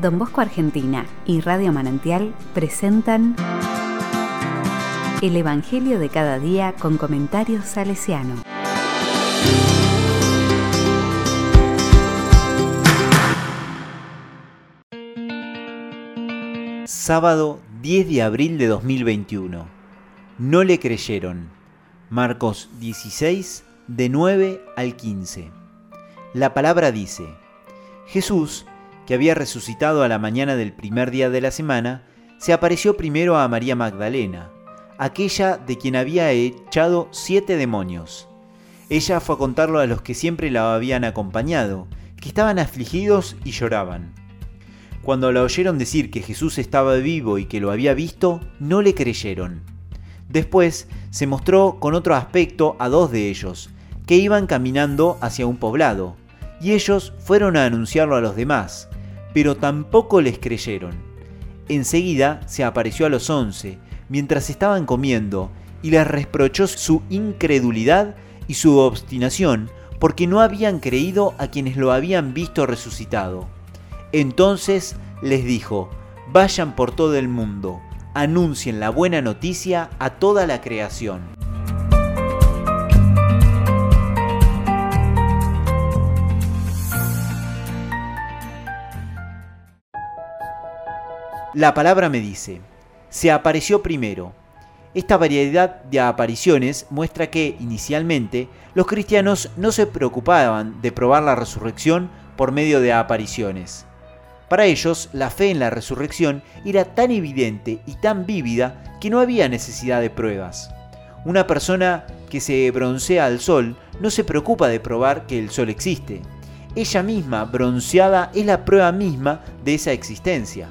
Don Bosco Argentina y Radio Manantial presentan El Evangelio de cada día con comentarios salesiano. Sábado 10 de abril de 2021. No le creyeron. Marcos 16, de 9 al 15. La palabra dice, Jesús, que había resucitado a la mañana del primer día de la semana, se apareció primero a María Magdalena, aquella de quien había echado siete demonios. Ella fue a contarlo a los que siempre la habían acompañado, que estaban afligidos y lloraban. Cuando la oyeron decir que Jesús estaba vivo y que lo había visto, no le creyeron. Después se mostró con otro aspecto a dos de ellos, que iban caminando hacia un poblado y ellos fueron a anunciarlo a los demás, pero tampoco les creyeron. Enseguida se apareció a los once, mientras estaban comiendo, y les reprochó su incredulidad y su obstinación, porque no habían creído a quienes lo habían visto resucitado. Entonces les dijo, vayan por todo el mundo, anuncien la buena noticia a toda la creación. La palabra me dice, se apareció primero. Esta variedad de apariciones muestra que, inicialmente, los cristianos no se preocupaban de probar la resurrección por medio de apariciones. Para ellos, la fe en la resurrección era tan evidente y tan vívida que no había necesidad de pruebas. Una persona que se broncea al sol no se preocupa de probar que el sol existe. Ella misma, bronceada, es la prueba misma de esa existencia.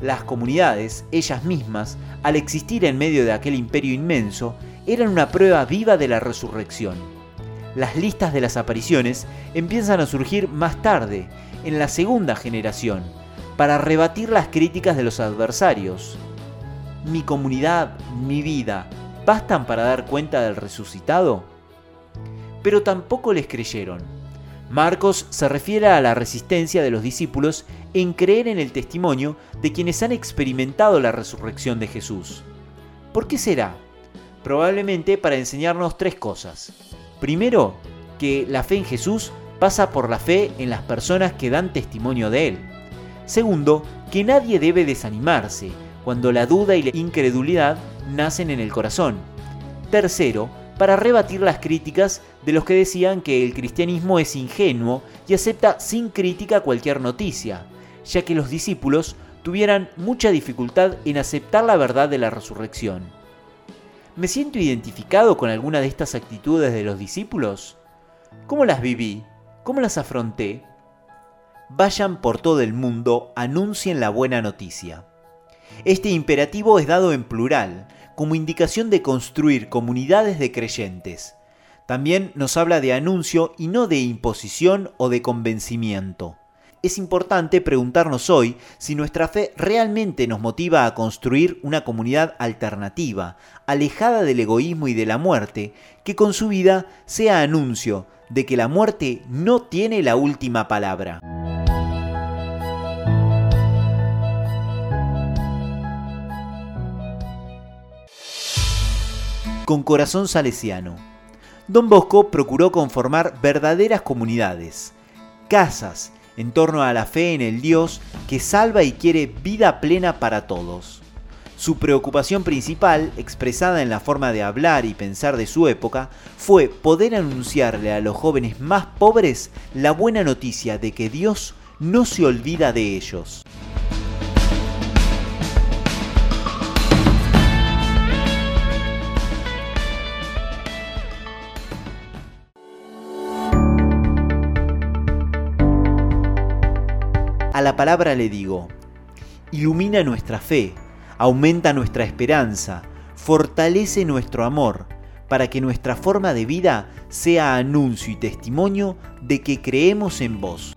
Las comunidades, ellas mismas, al existir en medio de aquel imperio inmenso, eran una prueba viva de la resurrección. Las listas de las apariciones empiezan a surgir más tarde, en la segunda generación, para rebatir las críticas de los adversarios. Mi comunidad, mi vida, ¿bastan para dar cuenta del resucitado? Pero tampoco les creyeron. Marcos se refiere a la resistencia de los discípulos en creer en el testimonio de quienes han experimentado la resurrección de Jesús. ¿Por qué será? Probablemente para enseñarnos tres cosas. Primero, que la fe en Jesús pasa por la fe en las personas que dan testimonio de Él. Segundo, que nadie debe desanimarse cuando la duda y la incredulidad nacen en el corazón. Tercero, para rebatir las críticas de los que decían que el cristianismo es ingenuo y acepta sin crítica cualquier noticia, ya que los discípulos tuvieran mucha dificultad en aceptar la verdad de la resurrección. ¿Me siento identificado con alguna de estas actitudes de los discípulos? ¿Cómo las viví? ¿Cómo las afronté? Vayan por todo el mundo, anuncien la buena noticia. Este imperativo es dado en plural, como indicación de construir comunidades de creyentes. También nos habla de anuncio y no de imposición o de convencimiento. Es importante preguntarnos hoy si nuestra fe realmente nos motiva a construir una comunidad alternativa, alejada del egoísmo y de la muerte, que con su vida sea anuncio de que la muerte no tiene la última palabra. Con corazón salesiano. Don Bosco procuró conformar verdaderas comunidades, casas, en torno a la fe en el Dios que salva y quiere vida plena para todos. Su preocupación principal, expresada en la forma de hablar y pensar de su época, fue poder anunciarle a los jóvenes más pobres la buena noticia de que Dios no se olvida de ellos. A la palabra le digo, ilumina nuestra fe, aumenta nuestra esperanza, fortalece nuestro amor, para que nuestra forma de vida sea anuncio y testimonio de que creemos en vos.